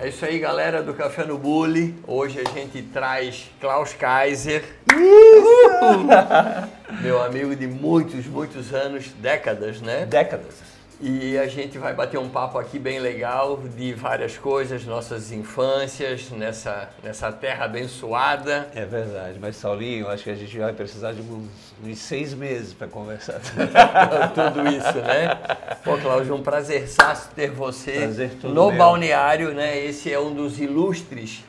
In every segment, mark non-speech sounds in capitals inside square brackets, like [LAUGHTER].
É isso aí, galera do Café no Bully. Hoje a gente traz Klaus Kaiser. [LAUGHS] Meu amigo de muitos, muitos anos, décadas, né? Décadas. E a gente vai bater um papo aqui bem legal de várias coisas, nossas infâncias, nessa, nessa terra abençoada. É verdade, mas Saulinho, acho que a gente vai precisar de uns, uns seis meses para conversar. [LAUGHS] Tudo isso, né? Pô, Cláudio, um prazer ter você prazer no meu. balneário, né? Esse é um dos ilustres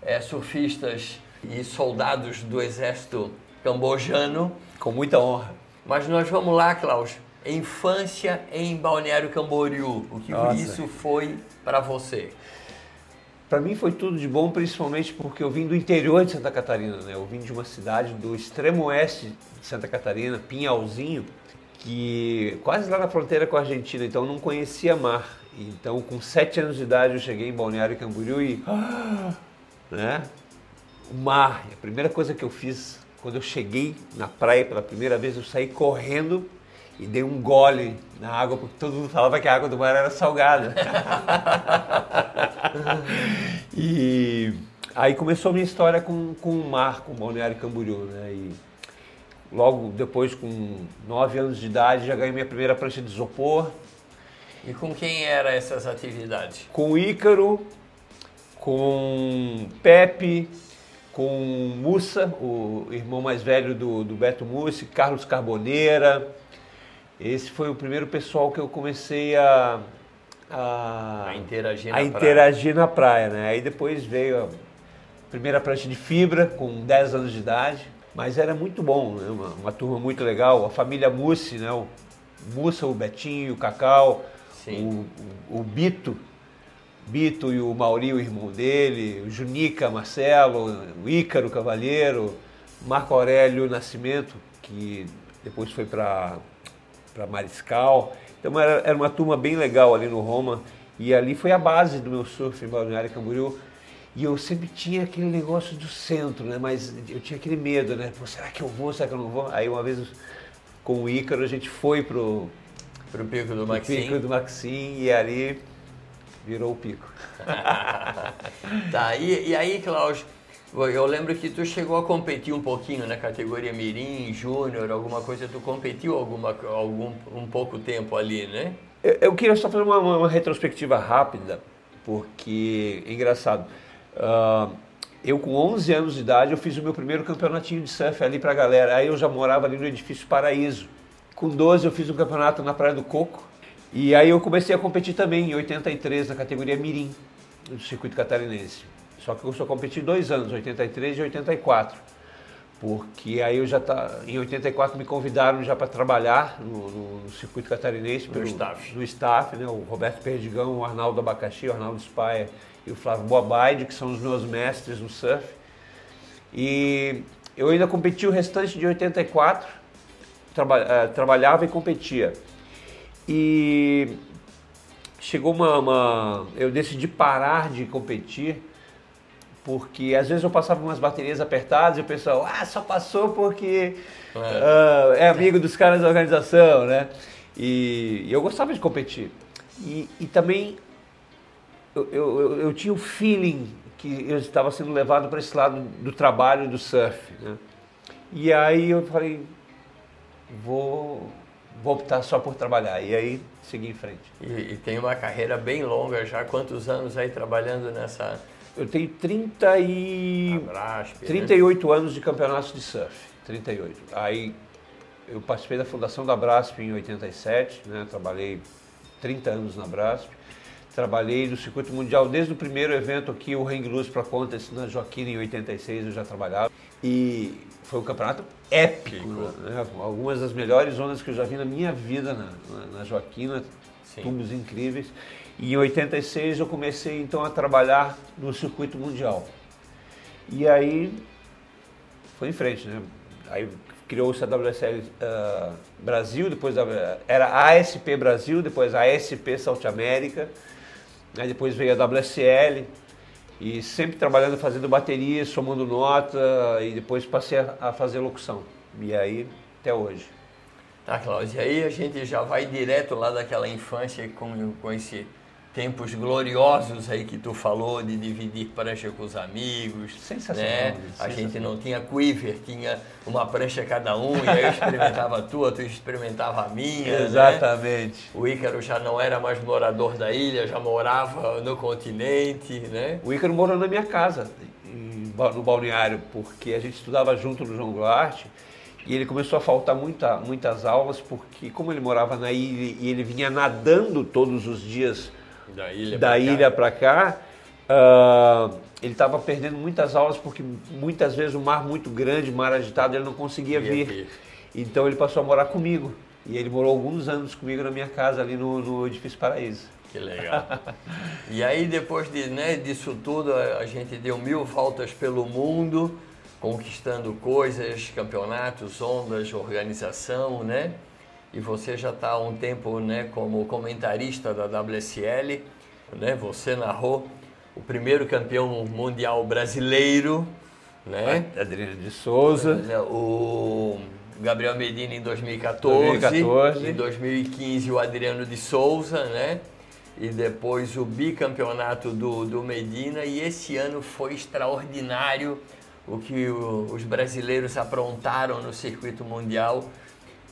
é, surfistas e soldados do exército cambojano. Com muita honra. Mas nós vamos lá, Cláudio infância em Balneário Camboriú. O que Nossa. isso foi para você? Para mim foi tudo de bom, principalmente porque eu vim do interior de Santa Catarina, né? Eu vim de uma cidade do extremo oeste de Santa Catarina, Pinhalzinho, que quase lá na fronteira com a Argentina, então eu não conhecia mar. Então, com sete anos de idade, eu cheguei em Balneário Camboriú e, [GASPS] né? O mar. A primeira coisa que eu fiz quando eu cheguei na praia pela primeira vez, eu saí correndo e dei um gole na água, porque todo mundo falava que a água do mar era salgada. [LAUGHS] e aí começou a minha história com, com o mar, com o Balneário Camboriú, né? E logo depois, com nove anos de idade, já ganhei minha primeira prancha de isopor. E com quem eram essas atividades? Com o Ícaro, com Pepe, com Mussa, o irmão mais velho do, do Beto Mussi, Carlos Carboneira, esse foi o primeiro pessoal que eu comecei a, a, a interagir, na, a interagir na praia. Né? Aí depois veio a primeira prancha de fibra, com 10 anos de idade. Mas era muito bom, né? uma, uma turma muito legal. A família Mussi, né? o Mussa, o Betinho, o Cacau, o, o, o Bito, Bito e o Mauri, o irmão dele, o Junica, Marcelo, o Ícaro Cavalheiro, Marco Aurélio Nascimento, que depois foi para para Mariscal. Então era, era uma turma bem legal ali no Roma. E ali foi a base do meu surf em Balneário Camboriú. E eu sempre tinha aquele negócio do centro, né? Mas eu tinha aquele medo, né? Pô, será que eu vou, será que eu não vou? Aí uma vez com o Ícaro a gente foi pro, pro Pico do Maxim. Pico do Maxim e ali virou o pico. [LAUGHS] tá, e, e aí, Cláudio, eu lembro que tu chegou a competir um pouquinho na categoria Mirim, Júnior, alguma coisa, tu competiu alguma, algum, um pouco tempo ali, né? Eu, eu queria só fazer uma, uma, retrospectiva rápida, porque é engraçado. Uh, eu com 11 anos de idade, eu fiz o meu primeiro campeonatinho de surf ali pra galera. Aí eu já morava ali no edifício Paraíso. Com 12 eu fiz um campeonato na Praia do Coco. E aí eu comecei a competir também em 83 na categoria Mirim, do circuito catarinense. Só que eu só competi dois anos, 83 e 84. Porque aí eu já tá, em 84 me convidaram já para trabalhar no, no, no, circuito catarinense pelo staff, no staff, né? O Roberto Perdigão, o Arnaldo Abacaxi, o Arnaldo Spaia e o Flávio Boabaide, que são os meus mestres no surf. E eu ainda competi o restante de 84, traba, uh, trabalhava e competia. E chegou uma, uma, Eu decidi parar de competir porque às vezes eu passava umas baterias apertadas e o pessoal, ah, só passou porque é, uh, é amigo dos caras da organização, né? E, e eu gostava de competir. E, e também eu, eu, eu, tinha o feeling que eu estava sendo levado para esse lado do trabalho do surf, né? E aí eu falei, vou, vou optar só por trabalhar. E aí segui em frente. E, e tem uma carreira bem longa já, quantos anos aí trabalhando nessa eu tenho 30 e... Brasp, 38 né? anos de campeonatos de surf. 38. Aí eu participei da fundação da Brasp em 87, né? trabalhei 30 anos na Brasp. Trabalhei no circuito mundial desde o primeiro evento aqui, o Hang Loose para Contest na Joaquina em 86 eu já trabalhava. E foi um campeonato épico, né? algumas das melhores ondas que eu já vi na minha vida na, na, na Joaquina, Sim. tubos incríveis. Em 86 eu comecei então a trabalhar no circuito mundial. E aí foi em frente, né? Aí criou-se a WSL uh, Brasil, depois era a ASP Brasil, depois a ASP South América, aí depois veio a WSL e sempre trabalhando, fazendo bateria, somando nota e depois passei a, a fazer locução. E aí até hoje. Tá, Cláudio, aí a gente já vai direto lá daquela infância com, com esse tempos gloriosos aí que tu falou de dividir prancha com os amigos. Sensacional. Né? A gente não tinha quiver, tinha uma prancha cada um, e aí eu experimentava a tua, tu experimentava a minha. Né? Exatamente. Né? O Ícaro já não era mais morador da ilha, já morava no continente, né? O Ícaro morou na minha casa, no balneário, porque a gente estudava junto no João Goulart. E ele começou a faltar muita, muitas aulas, porque como ele morava na ilha e ele vinha nadando todos os dias da ilha da ilha para cá, uh, ele estava perdendo muitas aulas porque muitas vezes o mar muito grande, mar agitado, ele não conseguia vir. vir. Então ele passou a morar comigo. E ele morou alguns anos comigo na minha casa ali no, no Edifício Paraíso. Que legal. e aí depois de, né, disso tudo, a gente deu mil voltas pelo mundo, conquistando coisas, campeonatos, ondas, organização, né? E você já está há um tempo né, como comentarista da WSL, né? Você narrou o primeiro campeão mundial brasileiro, né? Adriano de Souza. Né, o Gabriel Medina em 2014, 2014. Em 2015 o Adriano de Souza, né? E depois o bicampeonato do, do Medina. E esse ano foi extraordinário o que o, os brasileiros aprontaram no circuito mundial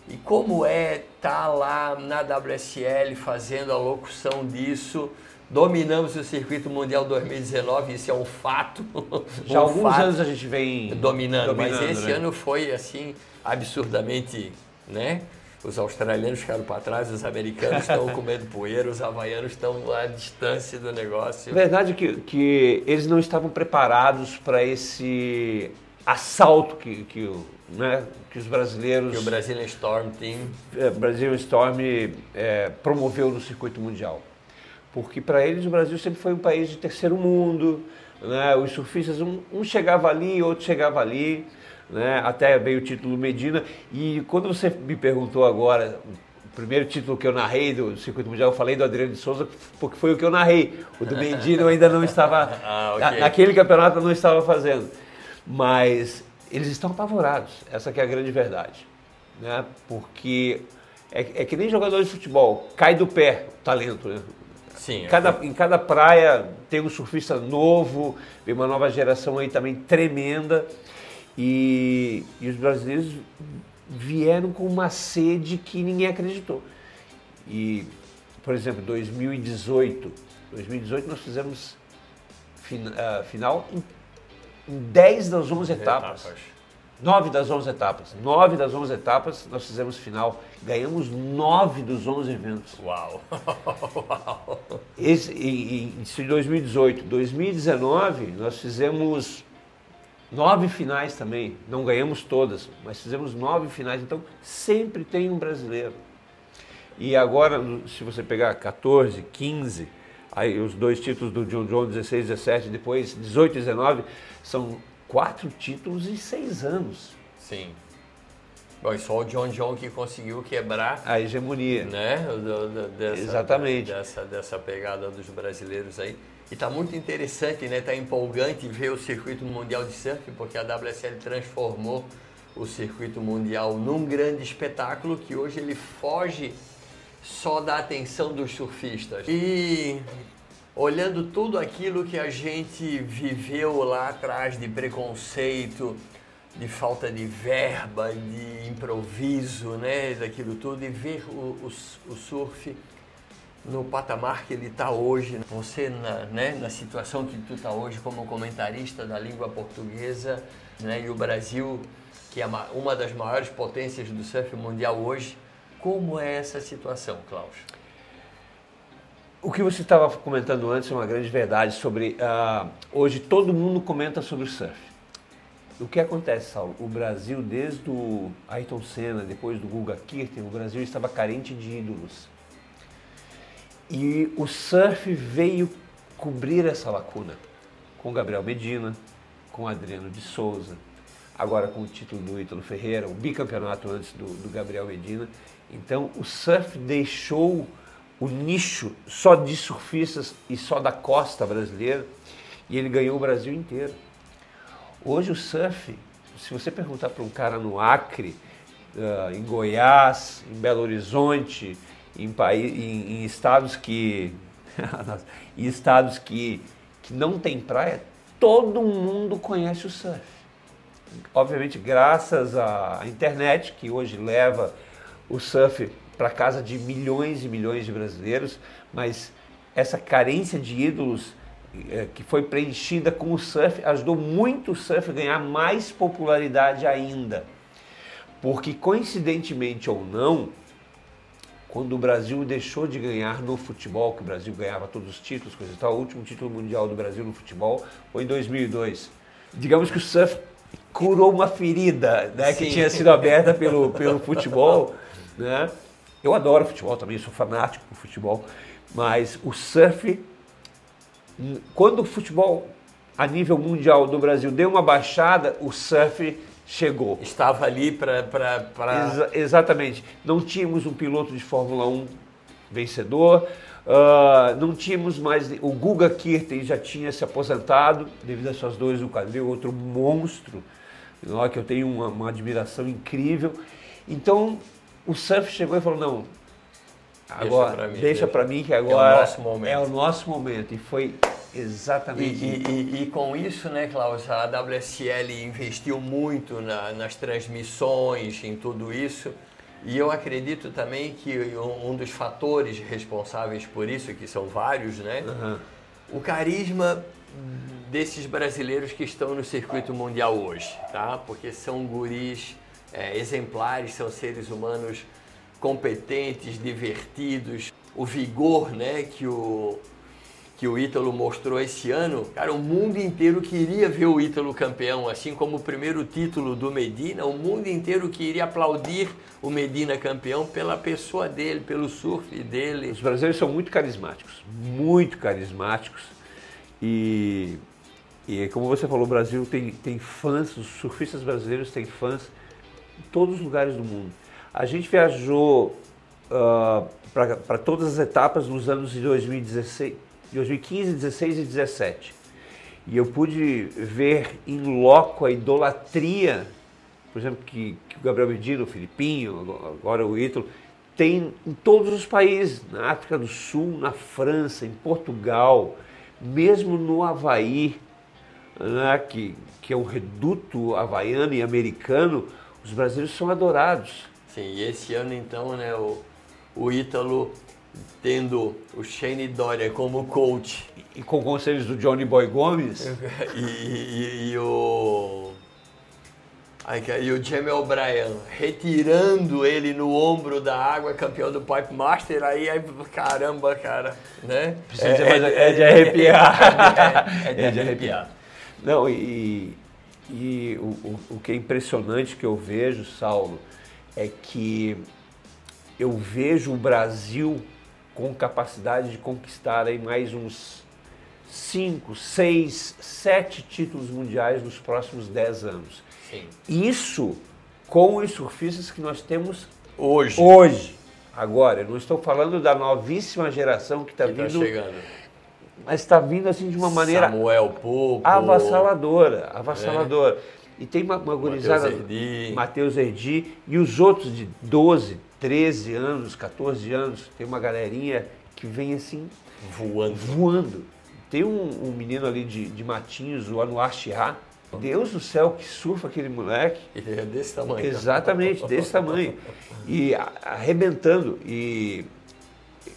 e como é estar tá lá na WSL fazendo a locução disso? Dominamos o circuito mundial 2019, isso é um fato. [LAUGHS] Já há alguns fato, anos a gente vem dominando, dominando mas esse né? ano foi assim absurdamente, né? Os australianos ficaram para trás, os americanos estão [LAUGHS] comendo poeira, os havaianos estão à distância do negócio. Verdade que, que eles não estavam preparados para esse assalto que, que né, que os brasileiros. Que o Brazilian Storm Team. É, Brazilian Storm é, promoveu no circuito mundial. Porque para eles o Brasil sempre foi um país de terceiro mundo, né, os surfistas, um, um chegava ali, outro chegava ali, né, até veio o título Medina. E quando você me perguntou agora, o primeiro título que eu narrei do circuito mundial, eu falei do Adriano de Souza, porque foi o que eu narrei. O do Medina eu ainda não estava. [LAUGHS] ah, okay. Naquele campeonato eu não estava fazendo. Mas eles estão apavorados. Essa é a grande verdade. Né? Porque é, é, que nem jogador de futebol, cai do pé o talento. Né? Sim, cada, é. Em cada praia tem um surfista novo, vem uma nova geração aí também tremenda. E, e os brasileiros vieram com uma sede que ninguém acreditou. E, por exemplo, 2018, 2018 nós fizemos fin, uh, final em em 10 das 11 etapas. etapas. 9 das 11 etapas. 9 das 11 etapas nós fizemos final. Ganhamos 9 dos 11 eventos. Uau! Uau. [LAUGHS] Esse, em, em 2018. 2019 nós fizemos nove finais também. Não ganhamos todas, mas fizemos nove finais. Então sempre tem um brasileiro. E agora, se você pegar 14, 15 Aí os dois títulos do John John, 16, 17, depois 18 e 19, são quatro títulos em seis anos. Sim. Bom, e só o John John que conseguiu quebrar a hegemonia. Né? Dessa, Exatamente. Dessa, dessa pegada dos brasileiros aí. E está muito interessante, né? Está empolgante ver o circuito mundial de surf, porque a WSL transformou o circuito mundial num grande espetáculo que hoje ele foge só da atenção dos surfistas. E olhando tudo aquilo que a gente viveu lá atrás de preconceito, de falta de verba, de improviso, né, daquilo tudo, e ver o, o, o surf no patamar que ele está hoje, você na, né, na situação que tu está hoje como comentarista da língua portuguesa, né, e o Brasil, que é uma das maiores potências do surf mundial hoje, como é essa situação, Klaus? O que você estava comentando antes é uma grande verdade sobre. Uh, hoje todo mundo comenta sobre o surf. O que acontece, Saulo? O Brasil, desde o Ayrton Senna, depois do Guga Kirten, o Brasil estava carente de ídolos. E o surf veio cobrir essa lacuna com Gabriel Medina, com Adriano de Souza, agora com o título do Ítalo Ferreira, o bicampeonato antes do, do Gabriel Medina. Então o surf deixou o nicho só de surfistas e só da costa brasileira e ele ganhou o Brasil inteiro. Hoje o surf, se você perguntar para um cara no Acre, uh, em Goiás, em Belo Horizonte, em, em, em estados que [LAUGHS] em estados que, que não tem praia, todo mundo conhece o surf. Obviamente, graças à internet, que hoje leva o surf para casa de milhões e milhões de brasileiros, mas essa carência de ídolos é, que foi preenchida com o surf ajudou muito o surf a ganhar mais popularidade ainda. Porque, coincidentemente ou não, quando o Brasil deixou de ganhar no futebol, que o Brasil ganhava todos os títulos, coisa e tal, o último título mundial do Brasil no futebol foi em 2002. Digamos que o surf curou uma ferida né, que tinha sido aberta pelo, pelo futebol. Né? Eu adoro futebol também, sou fanático por futebol, mas o surf, quando o futebol a nível mundial do Brasil deu uma baixada, o surf chegou. Estava ali para. Exa exatamente. Não tínhamos um piloto de Fórmula 1 vencedor, uh, não tínhamos mais. O Guga Kirten já tinha se aposentado devido às suas dores no quadril, outro monstro, que eu tenho uma, uma admiração incrível. Então o surf chegou e falou: não, agora deixa para mim, mim, que agora é o nosso momento. É o nosso momento. E foi Exatamente. E, e, e, com isso, né, Klaus, a WSL investiu muito na, nas transmissões, em tudo isso. E eu acredito também que um dos fatores responsáveis por isso, que são vários, né? Uhum. O carisma desses brasileiros que estão no circuito mundial hoje, tá? Porque são guris é, exemplares, são seres humanos competentes, divertidos. O vigor, né, que o, que o Ítalo mostrou esse ano, cara, o mundo inteiro queria ver o Ítalo campeão, assim como o primeiro título do Medina, o mundo inteiro queria aplaudir o Medina campeão pela pessoa dele, pelo surf dele. Os brasileiros são muito carismáticos, muito carismáticos e, e como você falou, o Brasil tem, tem fãs, os surfistas brasileiros têm fãs em todos os lugares do mundo. A gente viajou uh, para todas as etapas nos anos de 2016 2015, 16 e 17. E eu pude ver em loco a idolatria, por exemplo, que, que o Gabriel Medina, o Filipinho, agora o Ítalo, tem em todos os países, na África do Sul, na França, em Portugal, mesmo no Havaí, né, que, que é um reduto havaiano e americano, os brasileiros são adorados. Sim, e esse ano então, né, o, o Ítalo tendo o Shane Dória como coach. E com conselhos do Johnny Boy Gomes. [LAUGHS] e, e, e, o. E o Jamie O'Brien retirando ele no ombro da água, campeão do Pipe Master, aí, aí caramba, cara, né? É, é, é, de arrepiar. É, [LAUGHS] é, de arrepiar. Não, e, e o, o, o que é impressionante que eu vejo, Saulo, é que eu vejo o Brasil com capacidade de conquistar aí mais uns 5, 6, 7 títulos mundiais nos próximos 10 anos. Sim. Isso com os surfistas que nós temos hoje. Hoje. Agora, eu não estou falando da novíssima geração que está tá vindo. Tá chegando. Mas está vindo assim de uma maneira. Samuel Popo. Avassaladora. Avassaladora. É. E tem uma, uma gurizada. Matheus Erdi. E os outros de 12, 13 anos, 14 anos, tem uma galerinha que vem assim. Voando. Voando. Tem um, um menino ali de, de Matinhos, o Anuar Shihá. Deus do céu, que surfa aquele moleque. Ele é desse tamanho. Exatamente, desse tamanho. E arrebentando. E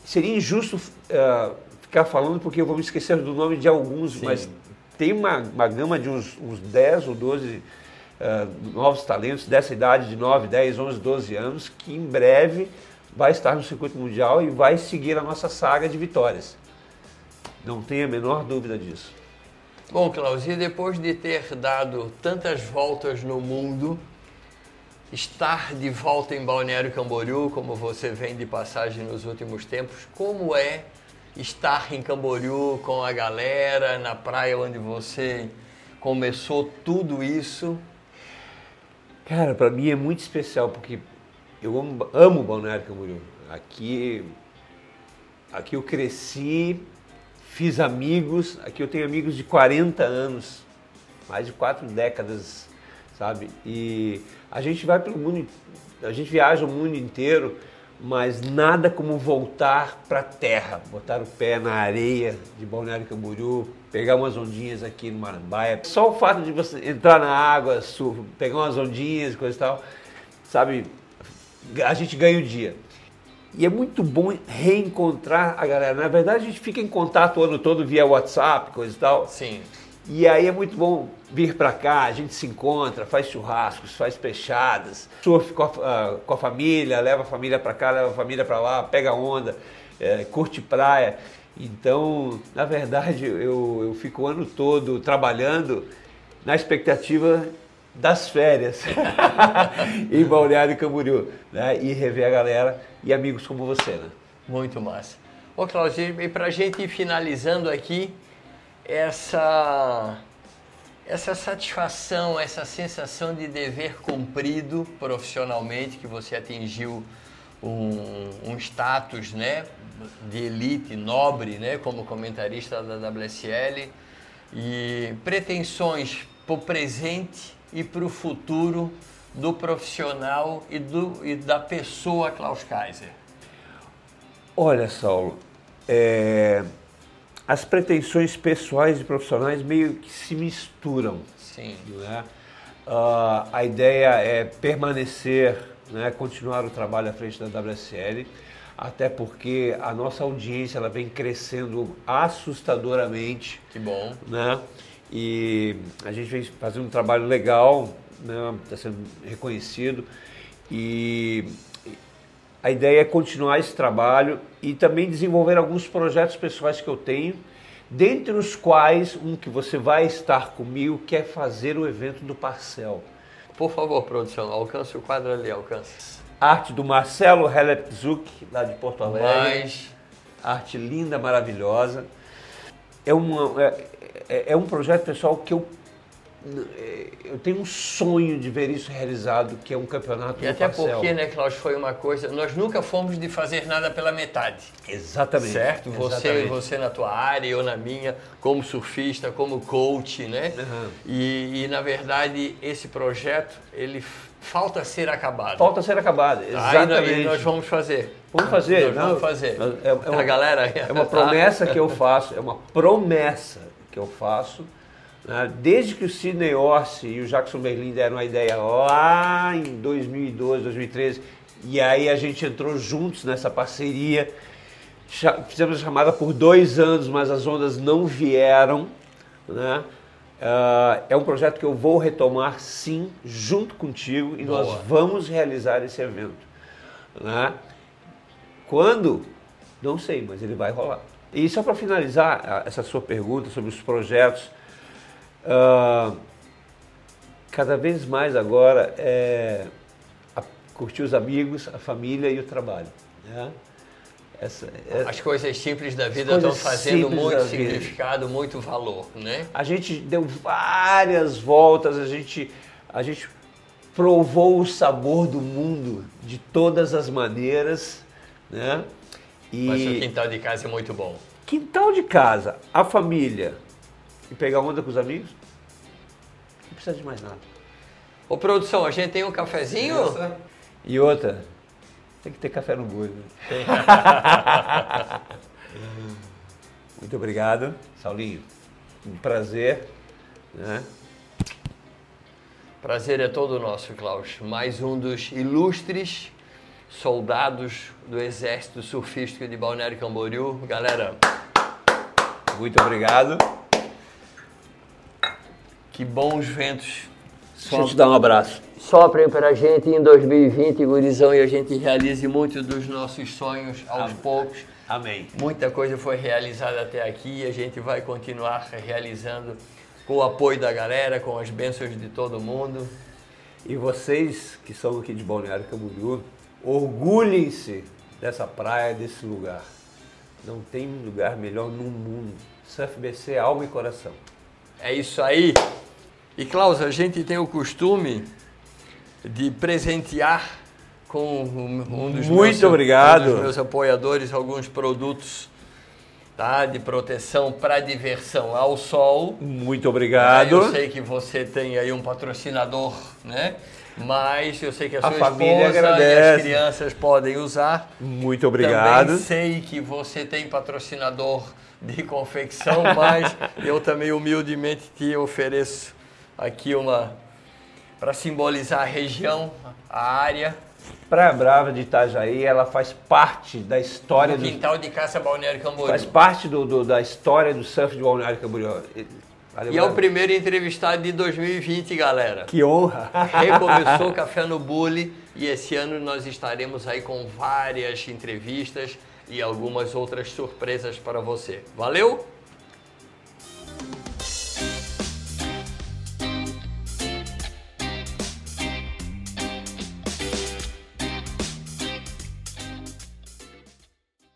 seria injusto uh, ficar falando, porque eu vou me esquecer do nome de alguns, Sim. mas tem uma, uma gama de uns, uns 10 ou 12 uh, novos talentos dessa idade de 9, 10, 11, 12 anos, que em breve vai estar no circuito mundial e vai seguir a nossa saga de vitórias. Não tenha a menor dúvida disso. Bom, Claudio, depois de ter dado tantas voltas no mundo, estar de volta em Balneário Camboriú, como você vem de passagem nos últimos tempos, como é estar em Camboriú com a galera, na praia onde você começou tudo isso? Cara, para mim é muito especial porque eu amo, amo Balneário Camboriú. Aqui, aqui eu cresci, fiz amigos, aqui eu tenho amigos de 40 anos, mais de quatro décadas, sabe? E a gente vai pelo mundo, a gente viaja o mundo inteiro mas nada como voltar para a terra, botar o pé na areia de Balneário Camboriú, pegar umas ondinhas aqui no Marambaia. Só o fato de você entrar na água, pegar umas ondinhas, coisa e tal, sabe, a gente ganha o dia. E é muito bom reencontrar a galera. Na verdade, a gente fica em contato o ano todo via WhatsApp, coisa e tal. Sim. E aí é muito bom vir para cá, a gente se encontra, faz churrascos, faz pechadas, surf com a, uh, com a família, leva a família para cá, leva a família para lá, pega onda, é, curte praia. Então, na verdade, eu, eu fico o ano todo trabalhando na expectativa das férias [LAUGHS] em Balneário Camboriú, né? E rever a galera e amigos como você, né? Muito massa. Ô, Claudio, e para gente ir finalizando aqui, essa, essa satisfação, essa sensação de dever cumprido profissionalmente, que você atingiu um, um status né, de elite, nobre, né, como comentarista da WSL, e pretensões para o presente e para o futuro do profissional e, do, e da pessoa Klaus Kaiser? Olha, Saulo, é, as pretensões pessoais e profissionais meio que se misturam. Sim. Né? Uh, a ideia é permanecer, né, continuar o trabalho à frente da WSL, até porque a nossa audiência ela vem crescendo assustadoramente. Que bom. Né? E a gente vem fazendo um trabalho legal, né? está sendo reconhecido. E a ideia é continuar esse trabalho e também desenvolver alguns projetos pessoais que eu tenho, dentre os quais um que você vai estar comigo, que é fazer o evento do Parcel. Por favor, produção, alcance o quadro ali, alcance. Arte do Marcelo Helepzuk, lá de Porto Alegre. Mais. Arte linda, maravilhosa. É, uma, é, é, é um projeto pessoal que eu eu tenho um sonho de ver isso realizado, que é um campeonato E até parcel. porque, né, Cláudio, foi uma coisa. Nós nunca fomos de fazer nada pela metade. Exatamente. Certo? Você, Exatamente. você na tua área, eu na minha, como surfista, como coach, né? Uhum. E, e, na verdade, esse projeto, ele falta ser acabado. Falta ser acabado, exatamente. Aí nós vamos fazer. Vamos fazer, nós não, vamos fazer. É, é uma, a galera. É uma [LAUGHS] promessa que eu faço, é uma promessa que eu faço? Desde que o Sidney Orsi e o Jackson Berlin deram a ideia lá em 2012, 2013, e aí a gente entrou juntos nessa parceria, fizemos a chamada por dois anos, mas as ondas não vieram. Né? Uh, é um projeto que eu vou retomar sim, junto contigo, e Boa. nós vamos realizar esse evento. Né? Quando? Não sei, mas ele vai rolar. E só para finalizar essa sua pergunta sobre os projetos, Uh, cada vez mais agora é a, curtir os amigos, a família e o trabalho. Né? Essa, é, As coisas simples da vida estão fazendo muito significado, muito valor, né? A gente deu várias voltas, a gente, a gente provou o sabor do mundo de todas as maneiras, né? E Mas o quintal de casa é muito bom. Quintal de casa, a família, e pegar onda com os amigos, não precisa de mais nada. Ô produção, a gente tem um cafezinho? Nossa. E outra, tem que ter café no bolho. Né? [LAUGHS] Muito obrigado, Saulinho. Um prazer. Né? Prazer é todo nosso, Klaus. Mais um dos ilustres soldados do Exército Surfístico de Balneário Camboriú. Galera, muito obrigado. Que bons ventos. Deixa eu te dar um abraço. Soprem para a gente em 2020, gurizão, e a gente realize muitos dos nossos sonhos aos Amém. poucos. Amém. Muita coisa foi realizada até aqui e a gente vai continuar realizando com o apoio da galera, com as bênçãos de todo mundo. E vocês que são aqui de Balneário Camboriú, orgulhem-se dessa praia, desse lugar. Não tem lugar melhor no mundo. Surf BC, alma e coração. É isso aí. E Klaus, a gente tem o costume de presentear com um dos, Muito meus, obrigado. Um dos meus apoiadores alguns produtos tá? De proteção para diversão ao sol. Muito obrigado. Eu sei que você tem aí um patrocinador, né? Mas eu sei que a sua a família esposa agradece. e as crianças podem usar. Muito obrigado. Também sei que você tem patrocinador de confecção, [LAUGHS] mas eu também humildemente te ofereço aqui uma para simbolizar a região, a área. Praia Brava de Itajaí, ela faz parte da história do do quintal de caça Balneário Camboriú. Faz parte do, do, da história do surf de Balneário Camboriú. Valeu, e é o primeiro entrevistado de 2020, galera. Que honra! Recomeçou o [LAUGHS] Café no Bully e esse ano nós estaremos aí com várias entrevistas e algumas outras surpresas para você. Valeu?